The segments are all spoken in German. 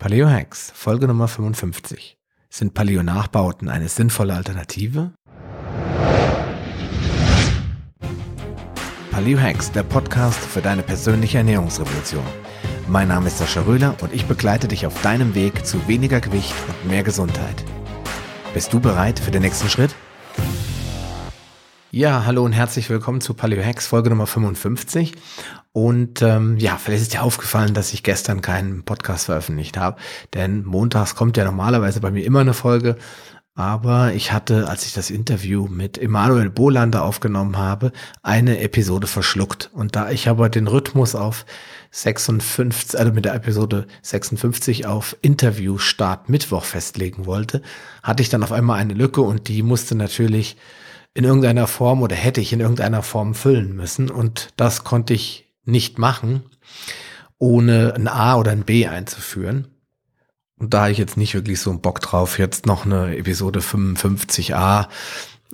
Paleo Hacks, Folge Nummer 55. Sind Paleo-Nachbauten eine sinnvolle Alternative? Paleo Hacks, der Podcast für deine persönliche Ernährungsrevolution. Mein Name ist Sascha Röhler und ich begleite dich auf deinem Weg zu weniger Gewicht und mehr Gesundheit. Bist du bereit für den nächsten Schritt? Ja, hallo und herzlich willkommen zu Paleo Hacks Folge Nummer 55. Und ähm, ja, vielleicht ist dir aufgefallen, dass ich gestern keinen Podcast veröffentlicht habe, denn montags kommt ja normalerweise bei mir immer eine Folge. Aber ich hatte, als ich das Interview mit Emanuel Bolander aufgenommen habe, eine Episode verschluckt. Und da ich aber den Rhythmus auf 56, also mit der Episode 56 auf Interviewstart Mittwoch festlegen wollte, hatte ich dann auf einmal eine Lücke und die musste natürlich in irgendeiner Form oder hätte ich in irgendeiner Form füllen müssen. Und das konnte ich nicht machen, ohne ein A oder ein B einzuführen. Und da habe ich jetzt nicht wirklich so einen Bock drauf, jetzt noch eine Episode 55a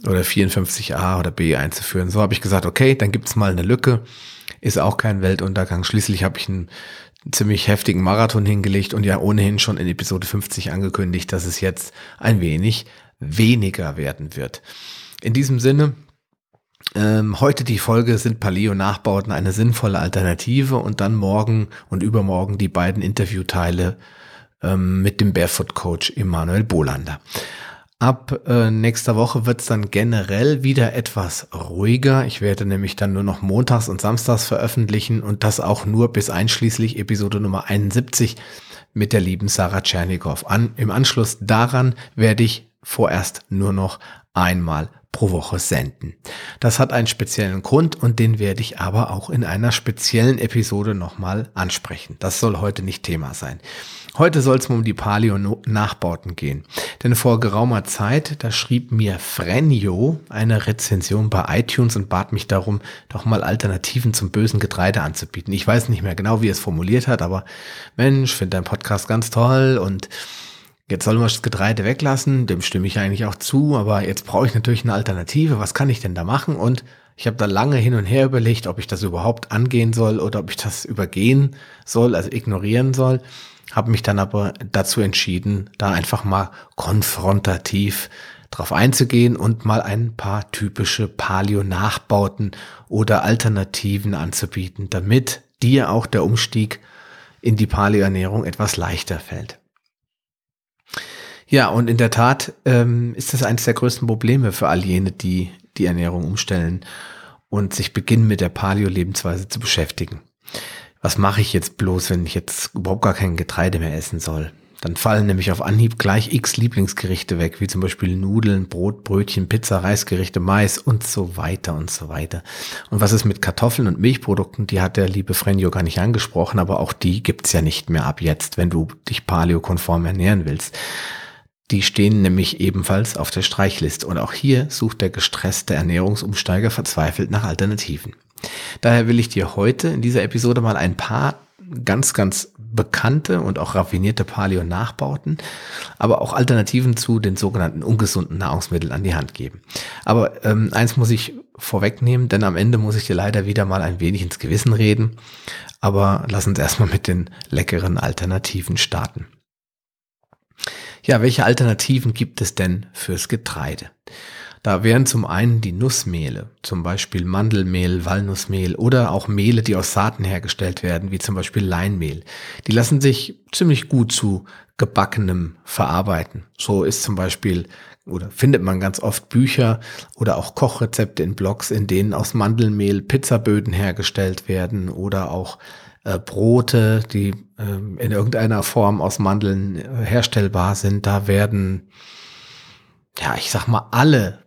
oder 54a oder B einzuführen. So habe ich gesagt, okay, dann gibt's mal eine Lücke. Ist auch kein Weltuntergang. Schließlich habe ich einen ziemlich heftigen Marathon hingelegt und ja ohnehin schon in Episode 50 angekündigt, dass es jetzt ein wenig weniger werden wird. In diesem Sinne, ähm, heute die Folge sind Paleo-Nachbauten eine sinnvolle Alternative und dann morgen und übermorgen die beiden Interviewteile ähm, mit dem Barefoot Coach Emanuel Bolander. Ab äh, nächster Woche wird es dann generell wieder etwas ruhiger. Ich werde nämlich dann nur noch montags und samstags veröffentlichen und das auch nur bis einschließlich Episode Nummer 71 mit der lieben Sarah Tschernikow. An, Im Anschluss daran werde ich vorerst nur noch einmal pro Woche senden. Das hat einen speziellen Grund und den werde ich aber auch in einer speziellen Episode nochmal ansprechen. Das soll heute nicht Thema sein. Heute soll es um die Paleo-Nachbauten gehen. Denn vor geraumer Zeit, da schrieb mir Frenjo eine Rezension bei iTunes und bat mich darum, doch mal Alternativen zum bösen Getreide anzubieten. Ich weiß nicht mehr genau, wie er es formuliert hat, aber Mensch, finde dein Podcast ganz toll und Jetzt soll man das Getreide weglassen, dem stimme ich eigentlich auch zu, aber jetzt brauche ich natürlich eine Alternative. Was kann ich denn da machen? Und ich habe da lange hin und her überlegt, ob ich das überhaupt angehen soll oder ob ich das übergehen soll, also ignorieren soll. Habe mich dann aber dazu entschieden, da einfach mal konfrontativ drauf einzugehen und mal ein paar typische Paleo-Nachbauten oder Alternativen anzubieten, damit dir auch der Umstieg in die Paleo-Ernährung etwas leichter fällt. Ja, und in der Tat ähm, ist das eines der größten Probleme für all jene, die die Ernährung umstellen und sich beginnen mit der Paleo-Lebensweise zu beschäftigen. Was mache ich jetzt bloß, wenn ich jetzt überhaupt gar kein Getreide mehr essen soll? Dann fallen nämlich auf Anhieb gleich x Lieblingsgerichte weg, wie zum Beispiel Nudeln, Brot, Brötchen, Pizza, Reisgerichte, Mais und so weiter und so weiter. Und was ist mit Kartoffeln und Milchprodukten? Die hat der liebe Frenjo gar nicht angesprochen, aber auch die gibt's ja nicht mehr ab jetzt, wenn du dich paleokonform ernähren willst. Die stehen nämlich ebenfalls auf der Streichliste und auch hier sucht der gestresste Ernährungsumsteiger verzweifelt nach Alternativen. Daher will ich dir heute in dieser Episode mal ein paar ganz, ganz bekannte und auch raffinierte Paleo-Nachbauten, aber auch Alternativen zu den sogenannten ungesunden Nahrungsmitteln an die Hand geben. Aber ähm, eins muss ich vorwegnehmen, denn am Ende muss ich dir leider wieder mal ein wenig ins Gewissen reden. Aber lass uns erstmal mit den leckeren Alternativen starten. Ja, welche Alternativen gibt es denn fürs Getreide? Da wären zum einen die Nussmehle, zum Beispiel Mandelmehl, Walnussmehl oder auch Mehle, die aus Saaten hergestellt werden, wie zum Beispiel Leinmehl. Die lassen sich ziemlich gut zu gebackenem verarbeiten. So ist zum Beispiel oder findet man ganz oft Bücher oder auch Kochrezepte in Blogs, in denen aus Mandelmehl Pizzaböden hergestellt werden oder auch äh, Brote, die äh, in irgendeiner Form aus Mandeln äh, herstellbar sind. Da werden, ja, ich sag mal, alle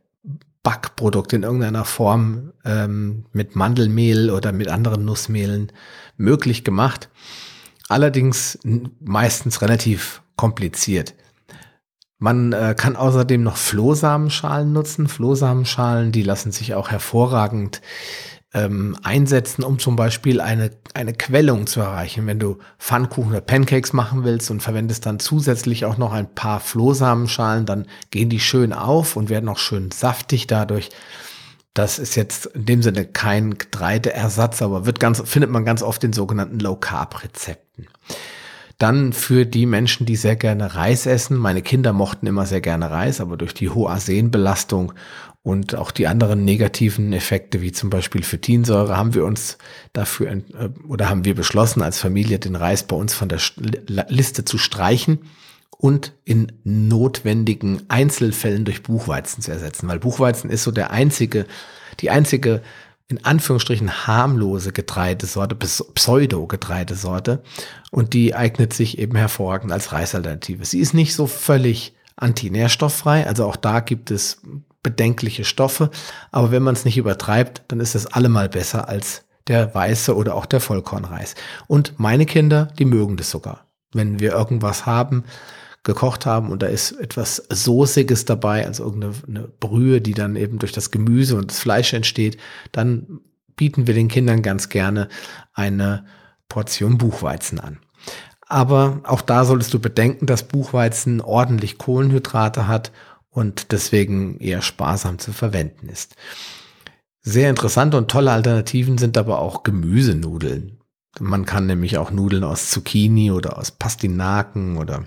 Backprodukte in irgendeiner Form ähm, mit Mandelmehl oder mit anderen Nussmehlen möglich gemacht. Allerdings meistens relativ kompliziert. Man äh, kann außerdem noch Flohsamenschalen nutzen. Flohsamenschalen, die lassen sich auch hervorragend ähm, einsetzen, um zum Beispiel eine, eine Quellung zu erreichen. Wenn du Pfannkuchen oder Pancakes machen willst und verwendest dann zusätzlich auch noch ein paar Flohsamenschalen, dann gehen die schön auf und werden auch schön saftig dadurch. Das ist jetzt in dem Sinne kein Getreideersatz, aber wird ganz, findet man ganz oft in sogenannten Low Carb Rezepten. Dann für die Menschen, die sehr gerne Reis essen. Meine Kinder mochten immer sehr gerne Reis, aber durch die hohe Arsenbelastung und auch die anderen negativen Effekte, wie zum Beispiel Phytinsäure, haben wir uns dafür äh, oder haben wir beschlossen, als Familie den Reis bei uns von der Liste zu streichen und in notwendigen Einzelfällen durch Buchweizen zu ersetzen, weil Buchweizen ist so der einzige, die einzige in Anführungsstrichen harmlose Getreidesorte, Pseudo-Getreidesorte und die eignet sich eben hervorragend als Reisalternative. Sie ist nicht so völlig antinährstofffrei, also auch da gibt es bedenkliche Stoffe, aber wenn man es nicht übertreibt, dann ist es allemal besser als der weiße oder auch der Vollkornreis. Und meine Kinder, die mögen das sogar. Wenn wir irgendwas haben, gekocht haben und da ist etwas Soßiges dabei, also irgendeine Brühe, die dann eben durch das Gemüse und das Fleisch entsteht, dann bieten wir den Kindern ganz gerne eine Portion Buchweizen an. Aber auch da solltest du bedenken, dass Buchweizen ordentlich Kohlenhydrate hat und deswegen eher sparsam zu verwenden ist. Sehr interessante und tolle Alternativen sind aber auch Gemüsenudeln. Man kann nämlich auch Nudeln aus Zucchini oder aus Pastinaken oder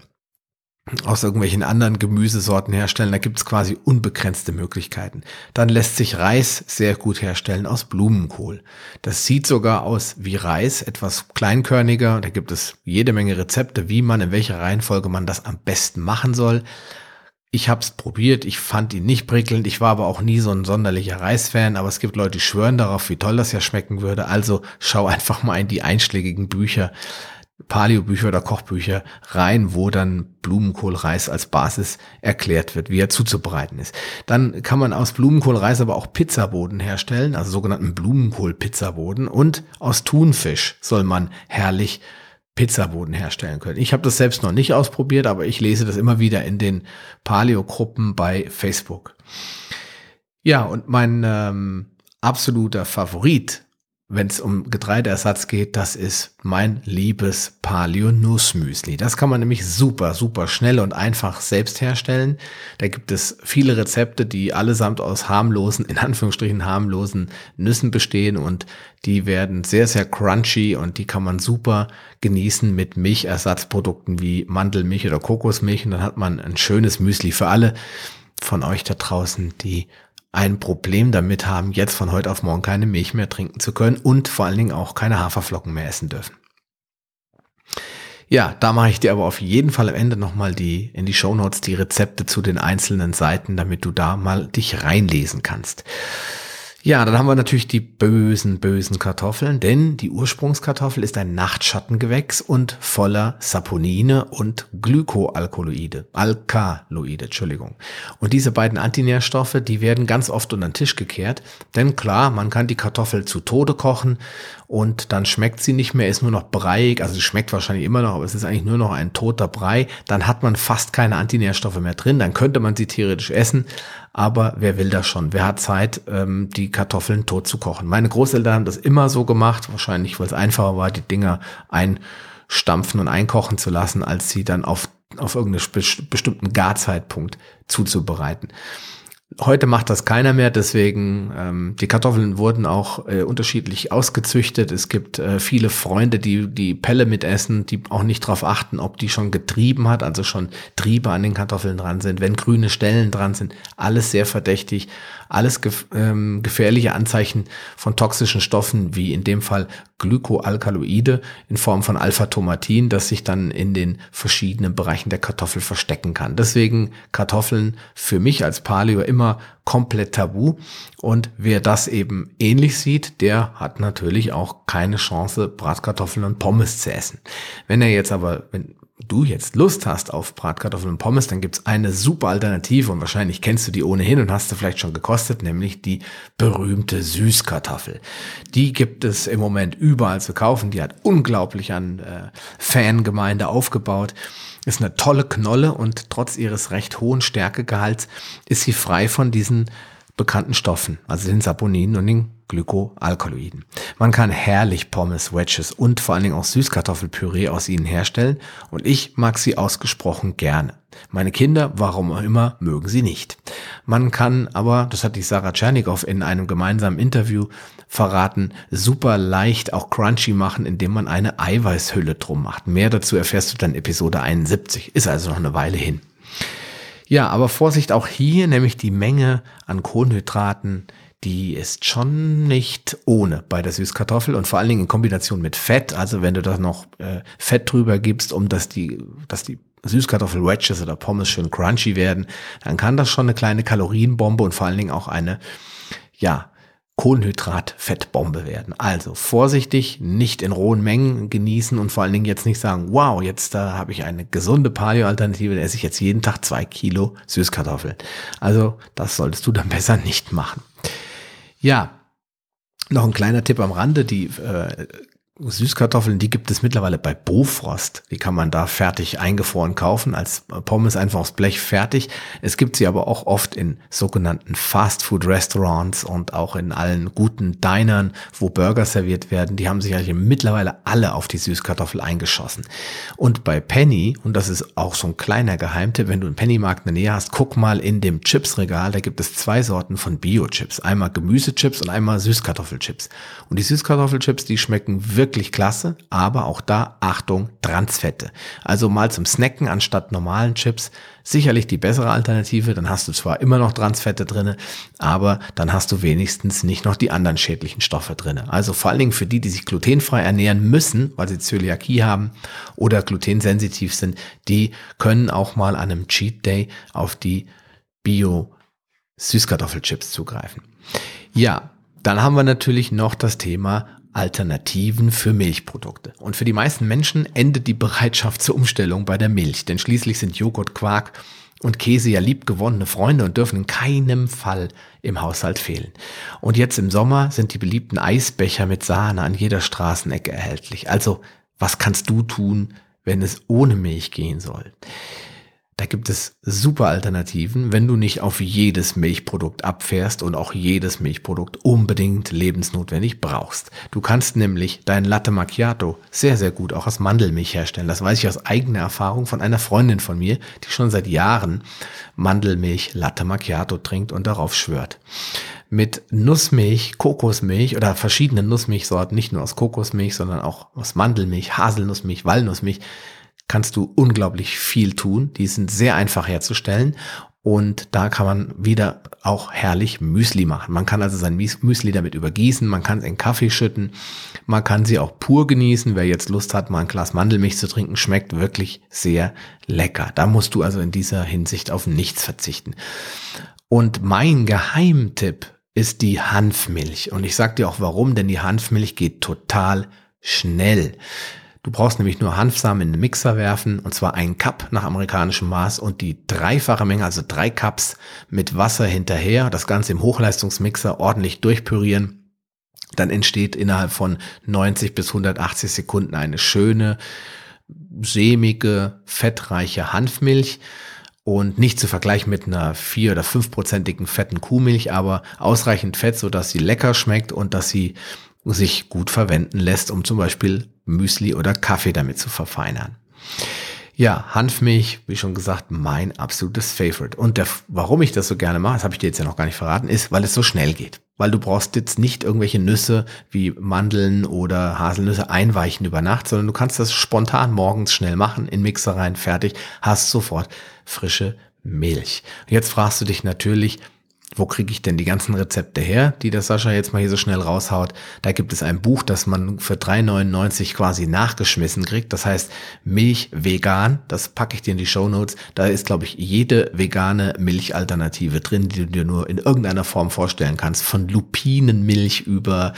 aus irgendwelchen anderen Gemüsesorten herstellen. Da gibt es quasi unbegrenzte Möglichkeiten. Dann lässt sich Reis sehr gut herstellen aus Blumenkohl. Das sieht sogar aus wie Reis, etwas kleinkörniger. Da gibt es jede Menge Rezepte, wie man, in welcher Reihenfolge man das am besten machen soll. Ich habe es probiert, ich fand ihn nicht prickelnd, ich war aber auch nie so ein sonderlicher Reisfan, aber es gibt Leute, die schwören darauf, wie toll das ja schmecken würde. Also schau einfach mal in die einschlägigen Bücher Paleo-Bücher oder Kochbücher rein, wo dann Blumenkohlreis als Basis erklärt wird, wie er zuzubereiten ist. Dann kann man aus Blumenkohlreis aber auch Pizzaboden herstellen, also sogenannten Blumenkohl-Pizzaboden. Und aus Thunfisch soll man herrlich Pizzaboden herstellen können. Ich habe das selbst noch nicht ausprobiert, aber ich lese das immer wieder in den Paleo-Gruppen bei Facebook. Ja, und mein ähm, absoluter Favorit wenn es um Getreideersatz geht, das ist mein liebes Paleo Nussmüsli. Das kann man nämlich super, super schnell und einfach selbst herstellen. Da gibt es viele Rezepte, die allesamt aus harmlosen, in Anführungsstrichen harmlosen Nüssen bestehen und die werden sehr, sehr crunchy und die kann man super genießen mit Milchersatzprodukten wie Mandelmilch oder Kokosmilch und dann hat man ein schönes Müsli für alle von euch da draußen, die ein Problem damit haben, jetzt von heute auf morgen keine Milch mehr trinken zu können und vor allen Dingen auch keine Haferflocken mehr essen dürfen. Ja, da mache ich dir aber auf jeden Fall am Ende nochmal die, in die Show Notes die Rezepte zu den einzelnen Seiten, damit du da mal dich reinlesen kannst. Ja, dann haben wir natürlich die bösen, bösen Kartoffeln, denn die Ursprungskartoffel ist ein Nachtschattengewächs und voller Saponine und Glykoalkaloide, Alkaloide, Entschuldigung. Und diese beiden Antinährstoffe, die werden ganz oft unter den Tisch gekehrt, denn klar, man kann die Kartoffel zu Tode kochen und dann schmeckt sie nicht mehr, ist nur noch breiig, also sie schmeckt wahrscheinlich immer noch, aber es ist eigentlich nur noch ein toter Brei, dann hat man fast keine Antinährstoffe mehr drin, dann könnte man sie theoretisch essen, aber wer will das schon? Wer hat Zeit, ähm, die Kartoffeln tot zu kochen? Meine Großeltern haben das immer so gemacht, wahrscheinlich, weil es einfacher war, die Dinger einstampfen und einkochen zu lassen, als sie dann auf, auf irgendeinen bestimmten Garzeitpunkt zuzubereiten. Heute macht das keiner mehr, deswegen ähm, die Kartoffeln wurden auch äh, unterschiedlich ausgezüchtet. Es gibt äh, viele Freunde, die die Pelle mitessen, die auch nicht darauf achten, ob die schon getrieben hat, also schon Triebe an den Kartoffeln dran sind, wenn grüne Stellen dran sind, alles sehr verdächtig alles gef ähm, gefährliche Anzeichen von toxischen Stoffen, wie in dem Fall Glykoalkaloide in Form von Alpha-Tomatin, das sich dann in den verschiedenen Bereichen der Kartoffel verstecken kann. Deswegen Kartoffeln für mich als Paleo immer komplett tabu. Und wer das eben ähnlich sieht, der hat natürlich auch keine Chance, Bratkartoffeln und Pommes zu essen. Wenn er jetzt aber, wenn, du jetzt Lust hast auf Bratkartoffeln und Pommes, dann gibt's eine super Alternative und wahrscheinlich kennst du die ohnehin und hast du vielleicht schon gekostet, nämlich die berühmte Süßkartoffel. Die gibt es im Moment überall zu kaufen. Die hat unglaublich an äh, Fangemeinde aufgebaut. Ist eine tolle Knolle und trotz ihres recht hohen Stärkegehalts ist sie frei von diesen bekannten Stoffen, also den Saponinen und den Glykoalkaloiden. Man kann herrlich Pommes, Wedges und vor allen Dingen auch Süßkartoffelpüree aus ihnen herstellen und ich mag sie ausgesprochen gerne. Meine Kinder, warum auch immer, mögen sie nicht. Man kann aber, das hat die Sarah Tschernikow in einem gemeinsamen Interview verraten, super leicht auch crunchy machen, indem man eine Eiweißhülle drum macht. Mehr dazu erfährst du dann Episode 71. Ist also noch eine Weile hin. Ja, aber Vorsicht auch hier, nämlich die Menge an Kohlenhydraten, die ist schon nicht ohne bei der Süßkartoffel und vor allen Dingen in Kombination mit Fett. Also wenn du da noch äh, Fett drüber gibst, um dass die, dass die Süßkartoffel-Wedges oder Pommes schön crunchy werden, dann kann das schon eine kleine Kalorienbombe und vor allen Dingen auch eine, ja, Kohlenhydrat-Fettbombe werden. Also vorsichtig, nicht in rohen Mengen genießen und vor allen Dingen jetzt nicht sagen, wow, jetzt da habe ich eine gesunde Paleo-Alternative, da esse ich jetzt jeden Tag zwei Kilo Süßkartoffeln. Also das solltest du dann besser nicht machen. Ja, noch ein kleiner Tipp am Rande, die äh, Süßkartoffeln, die gibt es mittlerweile bei Bofrost. Die kann man da fertig eingefroren kaufen, als Pommes einfach aufs Blech fertig. Es gibt sie aber auch oft in sogenannten Fast-Food-Restaurants und auch in allen guten Dinern, wo Burger serviert werden. Die haben sich eigentlich mittlerweile alle auf die Süßkartoffel eingeschossen. Und bei Penny, und das ist auch so ein kleiner Geheimtipp, wenn du einen Pennymarkt in der Nähe hast, guck mal in dem Chipsregal, da gibt es zwei Sorten von Bio-Chips. Einmal Gemüsechips und einmal Süßkartoffelchips. Und die Süßkartoffelchips, die schmecken wirklich wirklich klasse, aber auch da Achtung, Transfette. Also mal zum Snacken anstatt normalen Chips sicherlich die bessere Alternative, dann hast du zwar immer noch Transfette drinne, aber dann hast du wenigstens nicht noch die anderen schädlichen Stoffe drinne. Also vor allen Dingen für die, die sich glutenfrei ernähren müssen, weil sie Zöliakie haben oder glutensensitiv sind, die können auch mal an einem Cheat Day auf die Bio Süßkartoffelchips zugreifen. Ja, dann haben wir natürlich noch das Thema Alternativen für Milchprodukte. Und für die meisten Menschen endet die Bereitschaft zur Umstellung bei der Milch, denn schließlich sind Joghurt, Quark und Käse ja liebgewonnene Freunde und dürfen in keinem Fall im Haushalt fehlen. Und jetzt im Sommer sind die beliebten Eisbecher mit Sahne an jeder Straßenecke erhältlich. Also, was kannst du tun, wenn es ohne Milch gehen soll? Da gibt es super Alternativen, wenn du nicht auf jedes Milchprodukt abfährst und auch jedes Milchprodukt unbedingt lebensnotwendig brauchst. Du kannst nämlich dein Latte Macchiato sehr, sehr gut auch aus Mandelmilch herstellen. Das weiß ich aus eigener Erfahrung von einer Freundin von mir, die schon seit Jahren Mandelmilch Latte Macchiato trinkt und darauf schwört mit Nussmilch, Kokosmilch oder verschiedenen Nussmilchsorten, nicht nur aus Kokosmilch, sondern auch aus Mandelmilch, Haselnussmilch, Walnussmilch, kannst du unglaublich viel tun. Die sind sehr einfach herzustellen und da kann man wieder auch herrlich Müsli machen. Man kann also sein Müsli damit übergießen, man kann es in Kaffee schütten, man kann sie auch pur genießen. Wer jetzt Lust hat, mal ein Glas Mandelmilch zu trinken, schmeckt wirklich sehr lecker. Da musst du also in dieser Hinsicht auf nichts verzichten. Und mein Geheimtipp ist die Hanfmilch. Und ich sag dir auch warum, denn die Hanfmilch geht total schnell. Du brauchst nämlich nur Hanfsamen in den Mixer werfen, und zwar einen Cup nach amerikanischem Maß und die dreifache Menge, also drei Cups mit Wasser hinterher, das Ganze im Hochleistungsmixer ordentlich durchpürieren. Dann entsteht innerhalb von 90 bis 180 Sekunden eine schöne, sämige, fettreiche Hanfmilch und nicht zu vergleichen mit einer vier oder fünfprozentigen fetten Kuhmilch, aber ausreichend Fett, so dass sie lecker schmeckt und dass sie sich gut verwenden lässt, um zum Beispiel Müsli oder Kaffee damit zu verfeinern. Ja, Hanfmilch, wie schon gesagt, mein absolutes Favorite. Und der, warum ich das so gerne mache, das habe ich dir jetzt ja noch gar nicht verraten, ist, weil es so schnell geht. Weil du brauchst jetzt nicht irgendwelche Nüsse wie Mandeln oder Haselnüsse einweichen über Nacht, sondern du kannst das spontan morgens schnell machen, in Mixer rein, fertig, hast sofort frische Milch. Jetzt fragst du dich natürlich, wo kriege ich denn die ganzen Rezepte her, die der Sascha jetzt mal hier so schnell raushaut? Da gibt es ein Buch, das man für 3,99 quasi nachgeschmissen kriegt. Das heißt Milch vegan. Das packe ich dir in die Show Notes. Da ist, glaube ich, jede vegane Milchalternative drin, die du dir nur in irgendeiner Form vorstellen kannst. Von Lupinenmilch über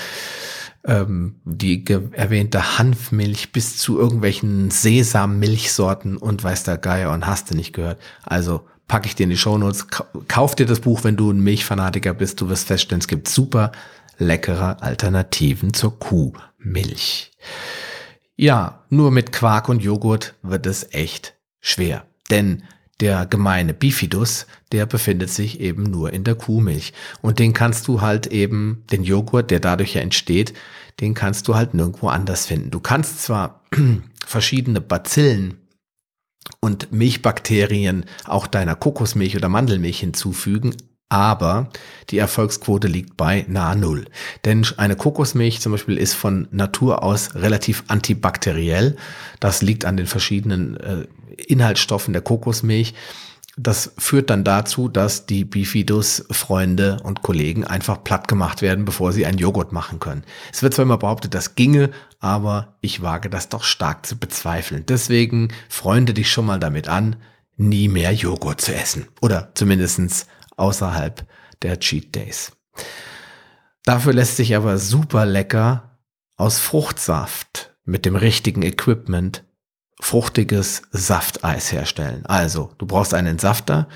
ähm, die erwähnte Hanfmilch bis zu irgendwelchen Sesammilchsorten und weiß der Geier und hast du nicht gehört. Also packe ich dir in die Shownotes. Kauf dir das Buch, wenn du ein Milchfanatiker bist. Du wirst feststellen, es gibt super leckere Alternativen zur Kuhmilch. Ja, nur mit Quark und Joghurt wird es echt schwer. Denn der gemeine Bifidus, der befindet sich eben nur in der Kuhmilch. Und den kannst du halt eben, den Joghurt, der dadurch ja entsteht, den kannst du halt nirgendwo anders finden. Du kannst zwar verschiedene Bazillen und Milchbakterien auch deiner Kokosmilch oder Mandelmilch hinzufügen, aber die Erfolgsquote liegt bei nahe Null. Denn eine Kokosmilch zum Beispiel ist von Natur aus relativ antibakteriell. Das liegt an den verschiedenen äh, Inhaltsstoffen der Kokosmilch. Das führt dann dazu, dass die Bifidus-Freunde und Kollegen einfach platt gemacht werden, bevor sie einen Joghurt machen können. Es wird zwar immer behauptet, das ginge, aber ich wage das doch stark zu bezweifeln. Deswegen freunde dich schon mal damit an, nie mehr Joghurt zu essen. Oder zumindestens außerhalb der Cheat Days. Dafür lässt sich aber super lecker aus Fruchtsaft mit dem richtigen Equipment fruchtiges Safteis herstellen. Also, du brauchst einen Entsafter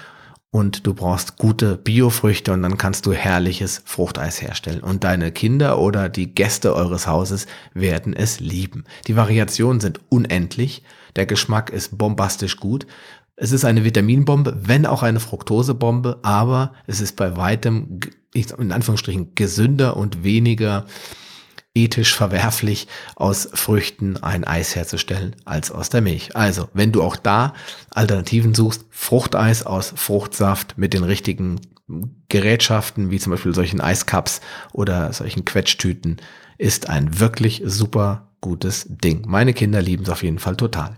und du brauchst gute Biofrüchte und dann kannst du herrliches Fruchteis herstellen. Und deine Kinder oder die Gäste eures Hauses werden es lieben. Die Variationen sind unendlich. Der Geschmack ist bombastisch gut. Es ist eine Vitaminbombe, wenn auch eine Fructosebombe, aber es ist bei weitem, in Anführungsstrichen, gesünder und weniger ethisch verwerflich, aus Früchten ein Eis herzustellen als aus der Milch. Also, wenn du auch da Alternativen suchst, Fruchteis aus Fruchtsaft mit den richtigen Gerätschaften, wie zum Beispiel solchen Eiscups oder solchen Quetschtüten, ist ein wirklich super gutes Ding. Meine Kinder lieben es auf jeden Fall total.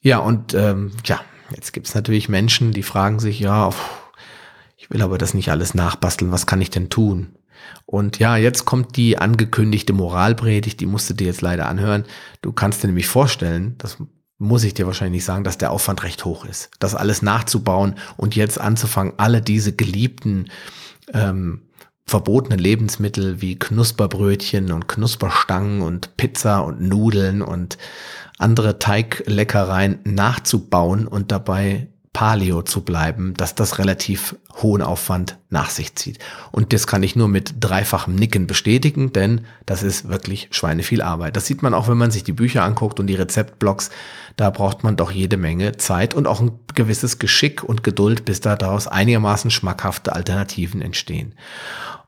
Ja, und ähm, ja, jetzt gibt's natürlich Menschen, die fragen sich, ja, ich will aber das nicht alles nachbasteln, was kann ich denn tun? Und ja, jetzt kommt die angekündigte Moralpredigt, die musst du dir jetzt leider anhören. Du kannst dir nämlich vorstellen, das muss ich dir wahrscheinlich sagen, dass der Aufwand recht hoch ist. Das alles nachzubauen und jetzt anzufangen, alle diese geliebten ähm, verbotene Lebensmittel wie Knusperbrötchen und Knusperstangen und Pizza und Nudeln und andere Teigleckereien nachzubauen und dabei Paleo zu bleiben, dass das relativ hohen Aufwand nach sich zieht. Und das kann ich nur mit dreifachem Nicken bestätigen, denn das ist wirklich schweineviel Arbeit. Das sieht man auch, wenn man sich die Bücher anguckt und die Rezeptblogs. Da braucht man doch jede Menge Zeit und auch ein gewisses Geschick und Geduld, bis da daraus einigermaßen schmackhafte Alternativen entstehen.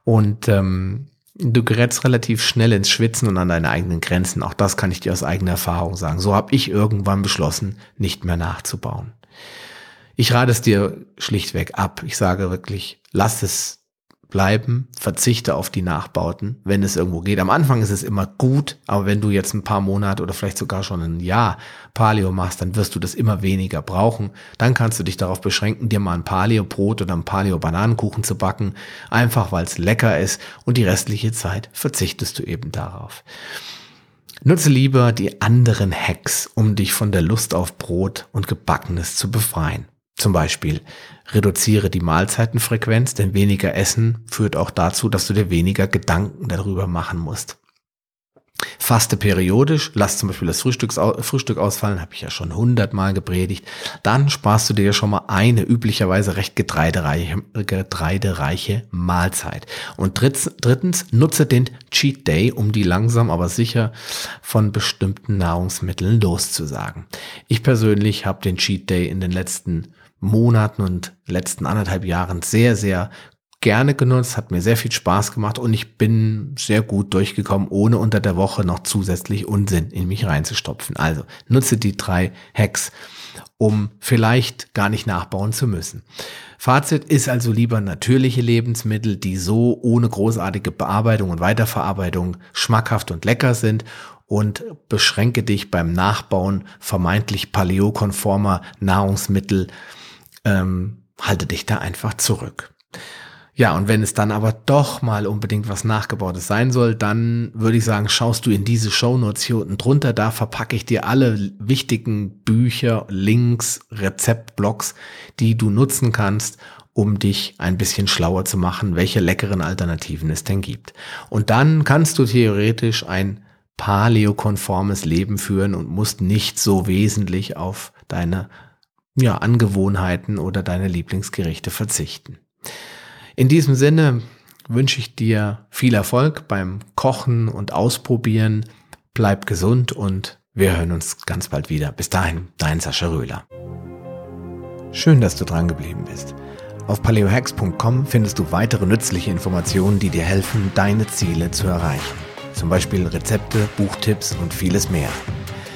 Und ähm, du gerätst relativ schnell ins Schwitzen und an deine eigenen Grenzen. Auch das kann ich dir aus eigener Erfahrung sagen. So habe ich irgendwann beschlossen, nicht mehr nachzubauen. Ich rate es dir schlichtweg ab. Ich sage wirklich, lass es bleiben, verzichte auf die Nachbauten, wenn es irgendwo geht. Am Anfang ist es immer gut, aber wenn du jetzt ein paar Monate oder vielleicht sogar schon ein Jahr Paleo machst, dann wirst du das immer weniger brauchen. Dann kannst du dich darauf beschränken, dir mal ein Paleo-Brot oder ein Paleo-Bananenkuchen zu backen, einfach weil es lecker ist und die restliche Zeit verzichtest du eben darauf. Nutze lieber die anderen Hacks, um dich von der Lust auf Brot und Gebackenes zu befreien. Zum Beispiel reduziere die Mahlzeitenfrequenz, denn weniger Essen führt auch dazu, dass du dir weniger Gedanken darüber machen musst. Faste periodisch, lass zum Beispiel das Frühstück ausfallen, habe ich ja schon hundertmal gepredigt. Dann sparst du dir schon mal eine üblicherweise recht getreidereiche, getreidereiche Mahlzeit. Und drittens, nutze den Cheat Day, um die langsam aber sicher von bestimmten Nahrungsmitteln loszusagen. Ich persönlich habe den Cheat Day in den letzten Monaten und letzten anderthalb Jahren sehr, sehr gerne genutzt, hat mir sehr viel Spaß gemacht und ich bin sehr gut durchgekommen, ohne unter der Woche noch zusätzlich Unsinn in mich reinzustopfen. Also nutze die drei Hacks, um vielleicht gar nicht nachbauen zu müssen. Fazit ist also lieber natürliche Lebensmittel, die so ohne großartige Bearbeitung und Weiterverarbeitung schmackhaft und lecker sind und beschränke dich beim Nachbauen vermeintlich paleokonformer Nahrungsmittel ähm, halte dich da einfach zurück. Ja, und wenn es dann aber doch mal unbedingt was Nachgebautes sein soll, dann würde ich sagen, schaust du in diese Shownotes hier unten drunter. Da verpacke ich dir alle wichtigen Bücher, Links, Rezeptblogs, die du nutzen kannst, um dich ein bisschen schlauer zu machen, welche leckeren Alternativen es denn gibt. Und dann kannst du theoretisch ein paleokonformes Leben führen und musst nicht so wesentlich auf deine ja, Angewohnheiten oder deine Lieblingsgerichte verzichten. In diesem Sinne wünsche ich dir viel Erfolg beim Kochen und Ausprobieren. Bleib gesund und wir hören uns ganz bald wieder. Bis dahin, dein Sascha Röhler. Schön, dass du dran geblieben bist. Auf paleohacks.com findest du weitere nützliche Informationen, die dir helfen, deine Ziele zu erreichen. Zum Beispiel Rezepte, Buchtipps und vieles mehr.